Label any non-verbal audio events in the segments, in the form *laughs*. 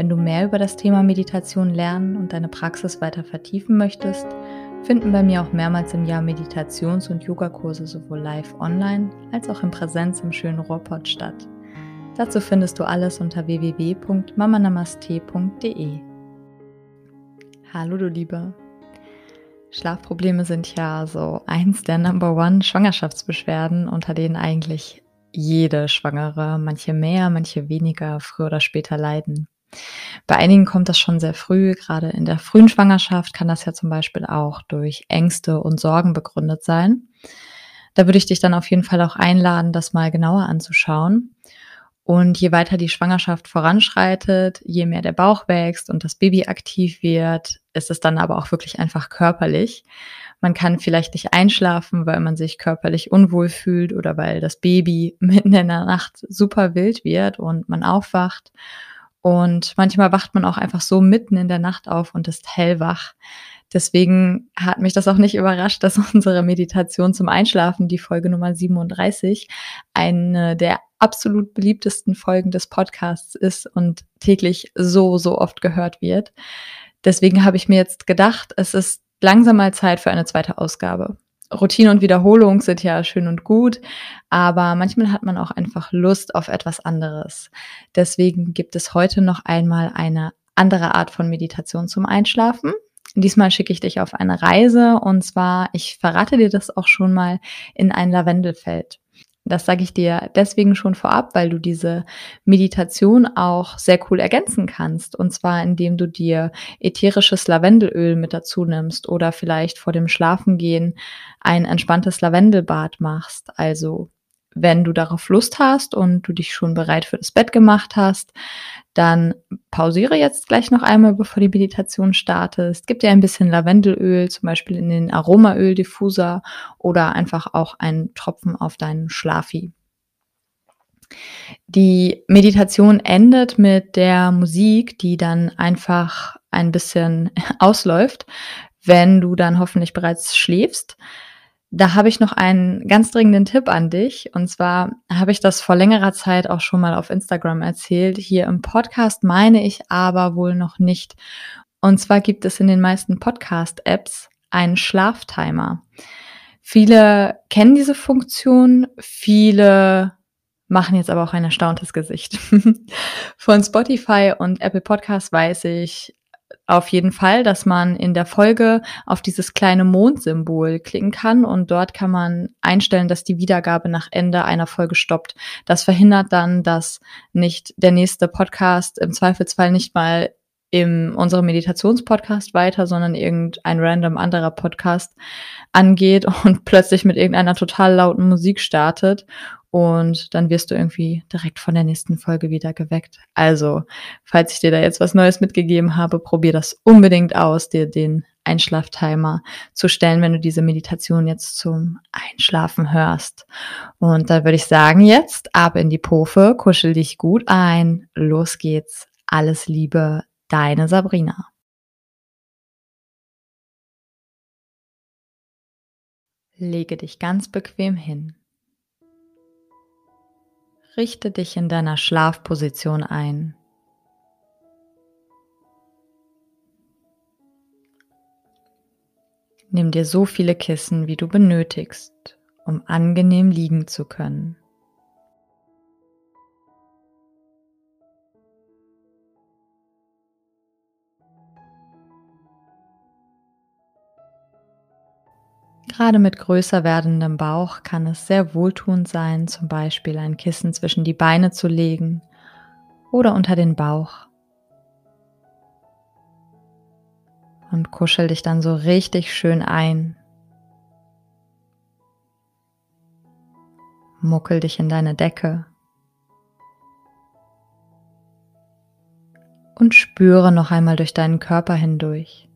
wenn du mehr über das Thema Meditation lernen und deine Praxis weiter vertiefen möchtest, finden bei mir auch mehrmals im Jahr Meditations- und Yogakurse sowohl live online als auch in Präsenz im schönen Ruhrpott statt. Dazu findest du alles unter www.mamanamaste.de. Hallo du Liebe. Schlafprobleme sind ja so eins der Number One Schwangerschaftsbeschwerden, unter denen eigentlich jede Schwangere, manche mehr, manche weniger, früher oder später leiden. Bei einigen kommt das schon sehr früh, gerade in der frühen Schwangerschaft kann das ja zum Beispiel auch durch Ängste und Sorgen begründet sein. Da würde ich dich dann auf jeden Fall auch einladen, das mal genauer anzuschauen. Und je weiter die Schwangerschaft voranschreitet, je mehr der Bauch wächst und das Baby aktiv wird, ist es dann aber auch wirklich einfach körperlich. Man kann vielleicht nicht einschlafen, weil man sich körperlich unwohl fühlt oder weil das Baby *laughs* mitten in der Nacht super wild wird und man aufwacht. Und manchmal wacht man auch einfach so mitten in der Nacht auf und ist hellwach. Deswegen hat mich das auch nicht überrascht, dass *laughs* unsere Meditation zum Einschlafen, die Folge Nummer 37, eine der absolut beliebtesten Folgen des Podcasts ist und täglich so, so oft gehört wird. Deswegen habe ich mir jetzt gedacht, es ist langsam mal Zeit für eine zweite Ausgabe. Routine und Wiederholung sind ja schön und gut, aber manchmal hat man auch einfach Lust auf etwas anderes. Deswegen gibt es heute noch einmal eine andere Art von Meditation zum Einschlafen. Diesmal schicke ich dich auf eine Reise und zwar, ich verrate dir das auch schon mal, in ein Lavendelfeld. Das sage ich dir deswegen schon vorab, weil du diese Meditation auch sehr cool ergänzen kannst. Und zwar, indem du dir ätherisches Lavendelöl mit dazu nimmst oder vielleicht vor dem Schlafengehen ein entspanntes Lavendelbad machst. Also wenn du darauf Lust hast und du dich schon bereit für das Bett gemacht hast, dann pausiere jetzt gleich noch einmal, bevor die Meditation startet. Gib dir ein bisschen Lavendelöl, zum Beispiel in den Aromaöl-Diffuser oder einfach auch einen Tropfen auf deinen Schlafi. Die Meditation endet mit der Musik, die dann einfach ein bisschen *laughs* ausläuft, wenn du dann hoffentlich bereits schläfst. Da habe ich noch einen ganz dringenden Tipp an dich. Und zwar habe ich das vor längerer Zeit auch schon mal auf Instagram erzählt. Hier im Podcast meine ich aber wohl noch nicht. Und zwar gibt es in den meisten Podcast-Apps einen Schlaftimer. Viele kennen diese Funktion, viele machen jetzt aber auch ein erstauntes Gesicht. *laughs* Von Spotify und Apple Podcasts weiß ich, auf jeden Fall, dass man in der Folge auf dieses kleine Mondsymbol klicken kann und dort kann man einstellen, dass die Wiedergabe nach Ende einer Folge stoppt. Das verhindert dann, dass nicht der nächste Podcast im Zweifelsfall nicht mal im unserem Meditationspodcast weiter, sondern irgendein random anderer Podcast angeht und *laughs* plötzlich mit irgendeiner total lauten Musik startet und dann wirst du irgendwie direkt von der nächsten Folge wieder geweckt. Also, falls ich dir da jetzt was Neues mitgegeben habe, probier das unbedingt aus, dir den Einschlaftimer zu stellen, wenn du diese Meditation jetzt zum Einschlafen hörst. Und da würde ich sagen, jetzt ab in die Pofe, kuschel dich gut ein, los geht's. Alles Liebe, deine Sabrina. Lege dich ganz bequem hin. Richte dich in deiner Schlafposition ein. Nimm dir so viele Kissen, wie du benötigst, um angenehm liegen zu können. Gerade mit größer werdendem Bauch kann es sehr wohltuend sein, zum Beispiel ein Kissen zwischen die Beine zu legen oder unter den Bauch. Und kuschel dich dann so richtig schön ein. Muckel dich in deine Decke. Und spüre noch einmal durch deinen Körper hindurch.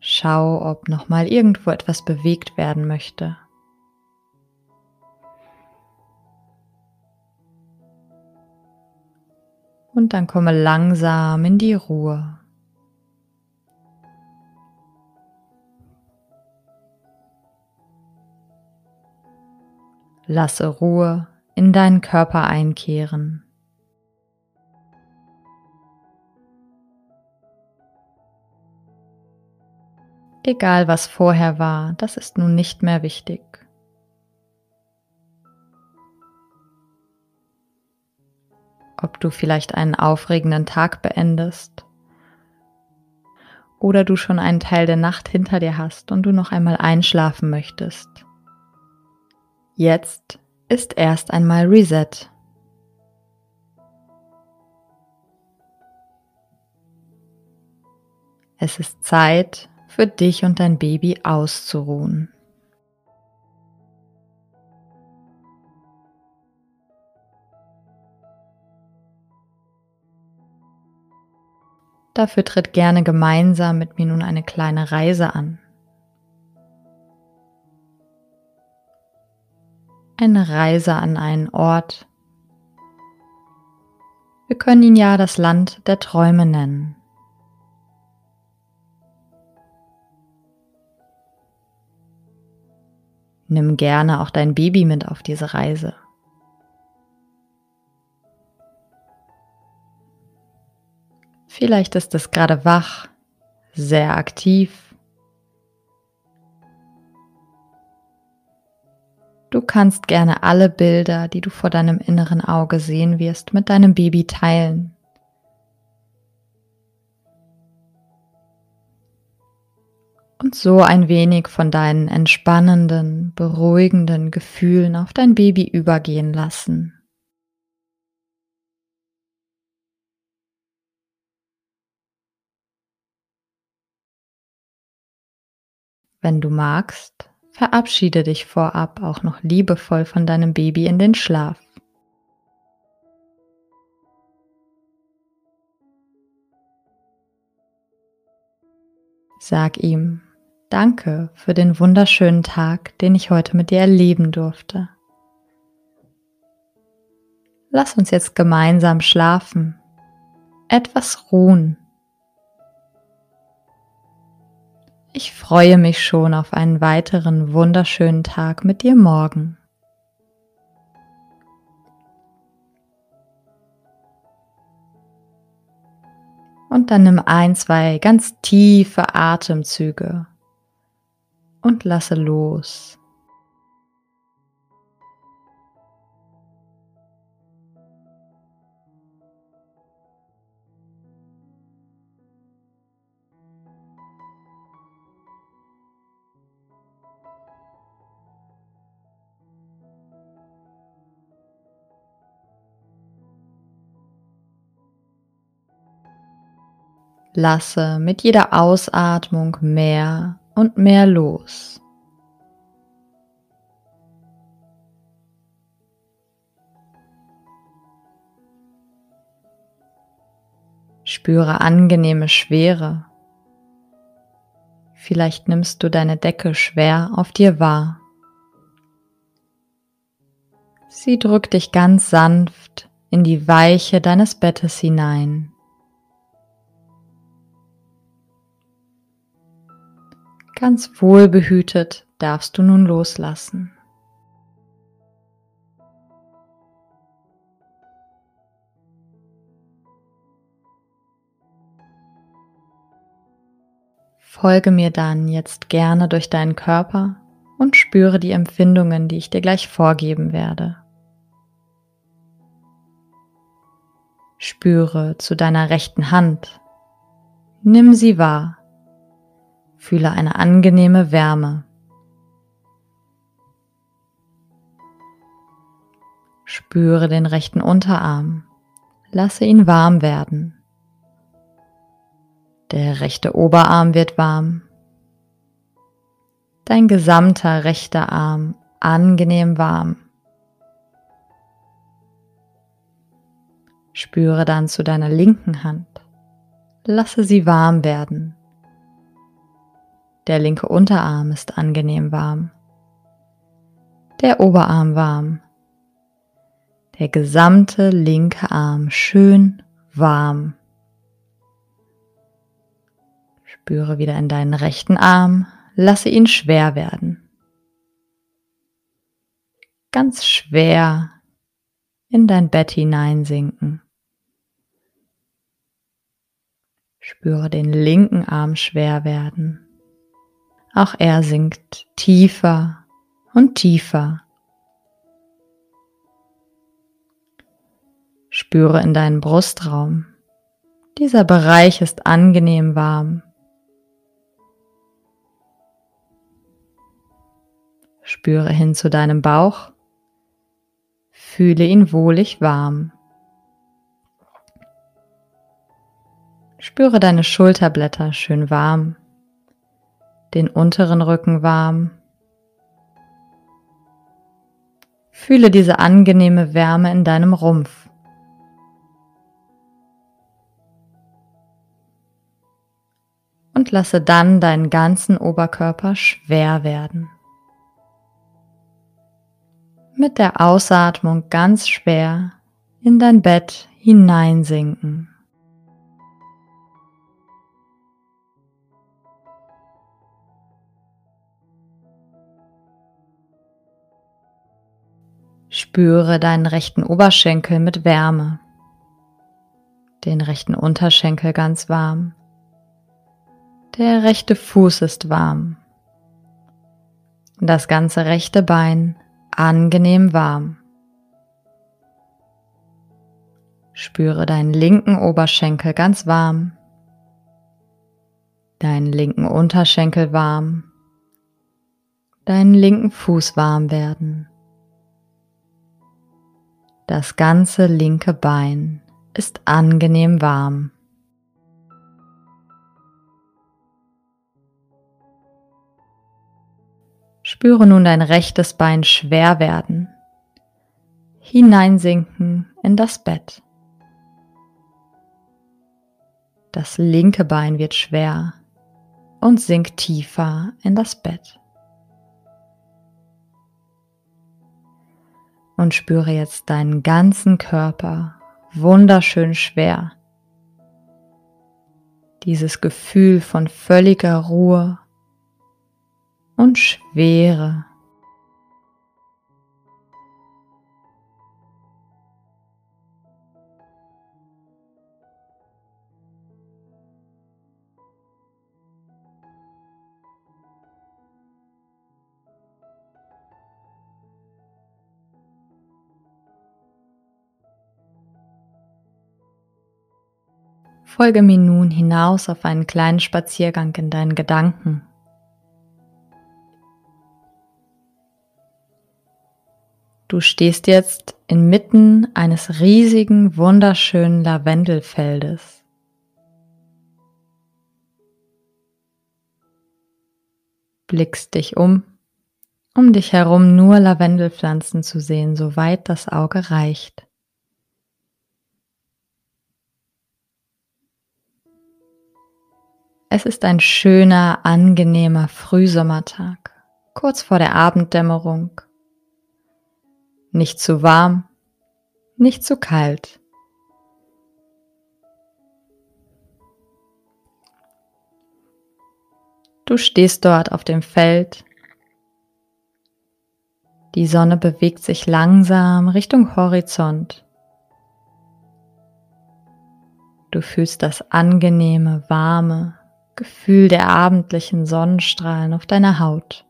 Schau, ob noch mal irgendwo etwas bewegt werden möchte. Und dann komme langsam in die Ruhe. Lasse Ruhe in deinen Körper einkehren. Egal was vorher war, das ist nun nicht mehr wichtig. Ob du vielleicht einen aufregenden Tag beendest oder du schon einen Teil der Nacht hinter dir hast und du noch einmal einschlafen möchtest. Jetzt ist erst einmal Reset. Es ist Zeit für dich und dein Baby auszuruhen. Dafür tritt gerne gemeinsam mit mir nun eine kleine Reise an. eine Reise an einen Ort. Wir können ihn ja das Land der Träume nennen. Nimm gerne auch dein Baby mit auf diese Reise. Vielleicht ist es gerade wach, sehr aktiv Du kannst gerne alle Bilder, die du vor deinem inneren Auge sehen wirst, mit deinem Baby teilen. Und so ein wenig von deinen entspannenden, beruhigenden Gefühlen auf dein Baby übergehen lassen. Wenn du magst, Verabschiede dich vorab auch noch liebevoll von deinem Baby in den Schlaf. Sag ihm Danke für den wunderschönen Tag, den ich heute mit dir erleben durfte. Lass uns jetzt gemeinsam schlafen, etwas ruhen Ich freue mich schon auf einen weiteren wunderschönen Tag mit dir morgen. Und dann nimm ein, zwei ganz tiefe Atemzüge und lasse los. Lasse mit jeder Ausatmung mehr und mehr los. Spüre angenehme Schwere. Vielleicht nimmst du deine Decke schwer auf dir wahr. Sie drückt dich ganz sanft in die Weiche deines Bettes hinein. Ganz wohlbehütet darfst du nun loslassen. Folge mir dann jetzt gerne durch deinen Körper und spüre die Empfindungen, die ich dir gleich vorgeben werde. Spüre zu deiner rechten Hand. Nimm sie wahr. Fühle eine angenehme Wärme. Spüre den rechten Unterarm. Lasse ihn warm werden. Der rechte Oberarm wird warm. Dein gesamter rechter Arm angenehm warm. Spüre dann zu deiner linken Hand. Lasse sie warm werden Der linke Unterarm ist angenehm warm. Der Oberarm warm. Der gesamte linke Arm schön warm. Spüre wieder in deinen rechten Arm, lasse ihn schwer werden. Ganz schwer in dein Bett hineinsinken. Spüre den linken Arm schwer werden. Auch er sinkt tiefer und tiefer. Spüre in deinen Brustraum. Dieser Bereich ist angenehm warm. Spüre hin zu deinem Bauch. Fühle ihn wohlig warm. Spüre deine Schulterblätter schön warm, den unteren Rücken warm. Fühle diese angenehme Wärme in deinem Rumpf. Und lasse dann deinen ganzen Oberkörper schwer werden mit der Ausatmung ganz schwer in dein Bett hineinsinken. Spüre deinen rechten Oberschenkel mit Wärme, den rechten Unterschenkel ganz warm, der rechte Fuß ist warm, das ganze rechte Bein angenehm warm. Spüre deinen linken Oberschenkel ganz warm, deinen linken Unterschenkel warm, deinen linken Fuß warm werden. Das ganze linke Bein ist angenehm warm. Spüre nun dein rechtes Bein schwer werden, hineinsinken in das Bett. Das linke Bein wird schwer und sinkt tiefer in das Bett. Und spüre jetzt deinen ganzen Körper wunderschön schwer. Dieses Gefühl von völliger Ruhe und Schwere. Folge mir nun hinaus auf einen kleinen Spaziergang in deinen Gedanken. Du stehst jetzt inmitten eines riesigen, wunderschönen Lavendelfeldes. Blickst dich um, um dich herum nur Lavendelpflanzen zu sehen, soweit das Auge reicht. Es ist ein schöner, angenehmer Frühsommertag, kurz vor der Abenddämmerung nicht zu warm, nicht zu kalt. Du stehst dort auf dem Feld. Die Sonne bewegt sich langsam Richtung Horizont. Du fühlst das angenehme, warme Gefühl der abendlichen Sonnenstrahlen auf deiner Haut.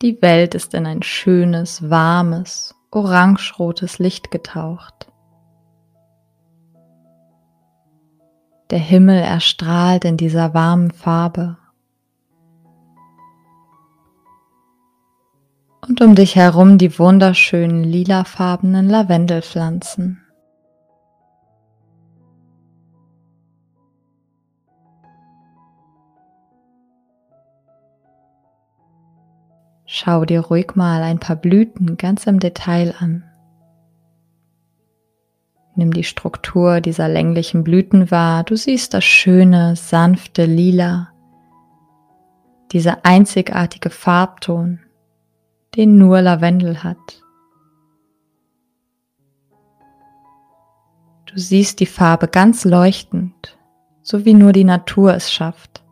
Die Welt ist in ein schönes, warmes, orangerotes Licht getaucht. Der Himmel erstrahlt in dieser warmen Farbe. Und um dich herum die wunderschönen lilafarbenen Lavendelpflanzen. Schau dir ruhig mal ein paar Blüten ganz im Detail an. Nimm die Struktur dieser länglichen Blüten wahr. Du siehst das schöne, sanfte Lila, dieser einzigartige Farbton, den nur Lavendel hat. Du siehst die Farbe ganz leuchtend, so wie nur die Natur es schafft.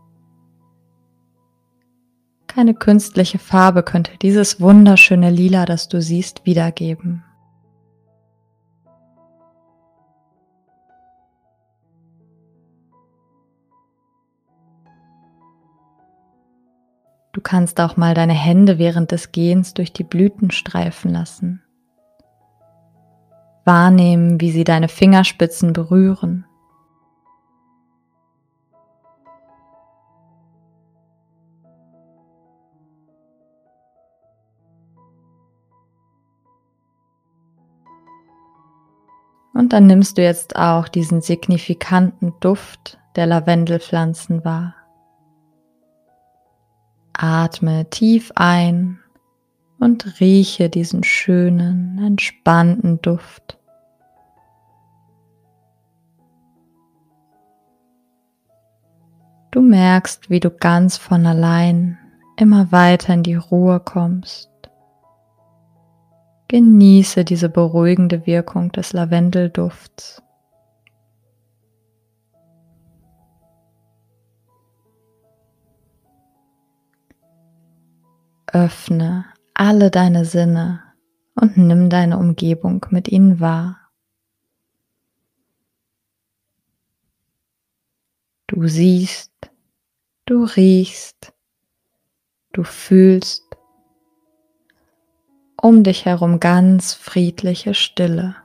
Keine künstliche Farbe könnte dieses wunderschöne Lila, das du siehst, wiedergeben. Du kannst auch mal deine Hände während des Gehens durch die Blüten streifen lassen. Wahrnehmen, wie sie deine Fingerspitzen berühren. Und dann nimmst du jetzt auch diesen signifikanten Duft der Lavendelpflanzen wahr. Atme tief ein und rieche diesen schönen, entspannten Duft. Du merkst, wie du ganz von allein immer weiter in die Ruhe kommst. Genieße diese beruhigende Wirkung des Lavendeldufts. Öffne alle deine Sinne und nimm deine Umgebung mit ihnen wahr. Du siehst, du riechst, du fühlst um dich herum ganz friedliche Stille.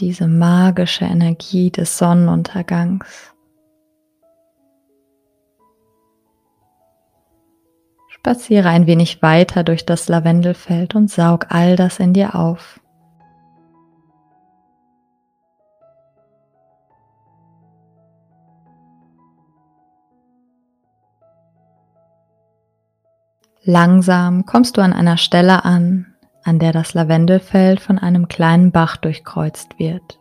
Diese magische Energie des Sonnenuntergangs. Spaziere ein wenig weiter durch das Lavendelfeld und saug all das in dir auf. Langsam kommst du an einer Stelle an, an der das Lavendelfeld von einem kleinen Bach durchkreuzt wird.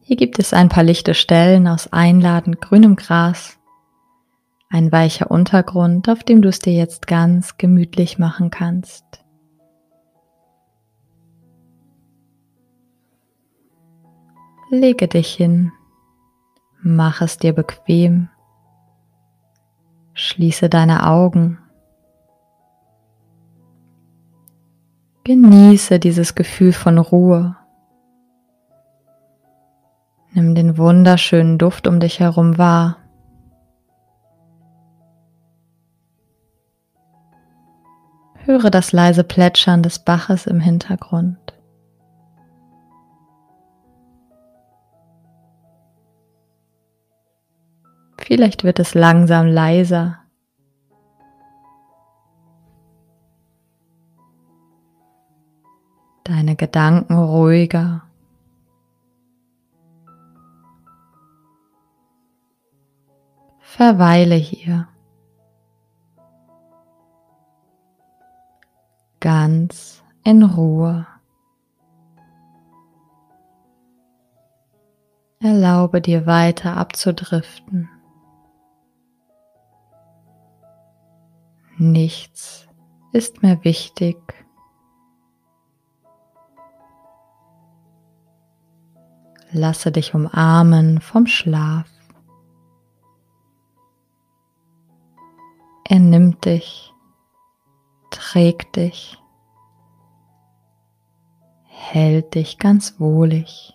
Hier gibt es ein paar lichte Stellen aus einladend grünem Gras ein weicher Untergrund, auf dem du es dir jetzt ganz gemütlich machen kannst. Lege dich hin, mach es dir bequem, schließe deine Augen, genieße dieses Gefühl von Ruhe. Nimm den wunderschönen Duft um dich herum wahr. Höre das leise Plätschern des Baches im Hintergrund. Vielleicht wird es langsam leiser. Deine Gedanken ruhiger. Verweile hier. Ganz in Ruhe. Erlaube dir weiter abzudriften. Nichts ist mehr wichtig. Lasse dich umarmen vom Schlaf. Er nimmt dich trägt dich, hält dich ganz wohlig.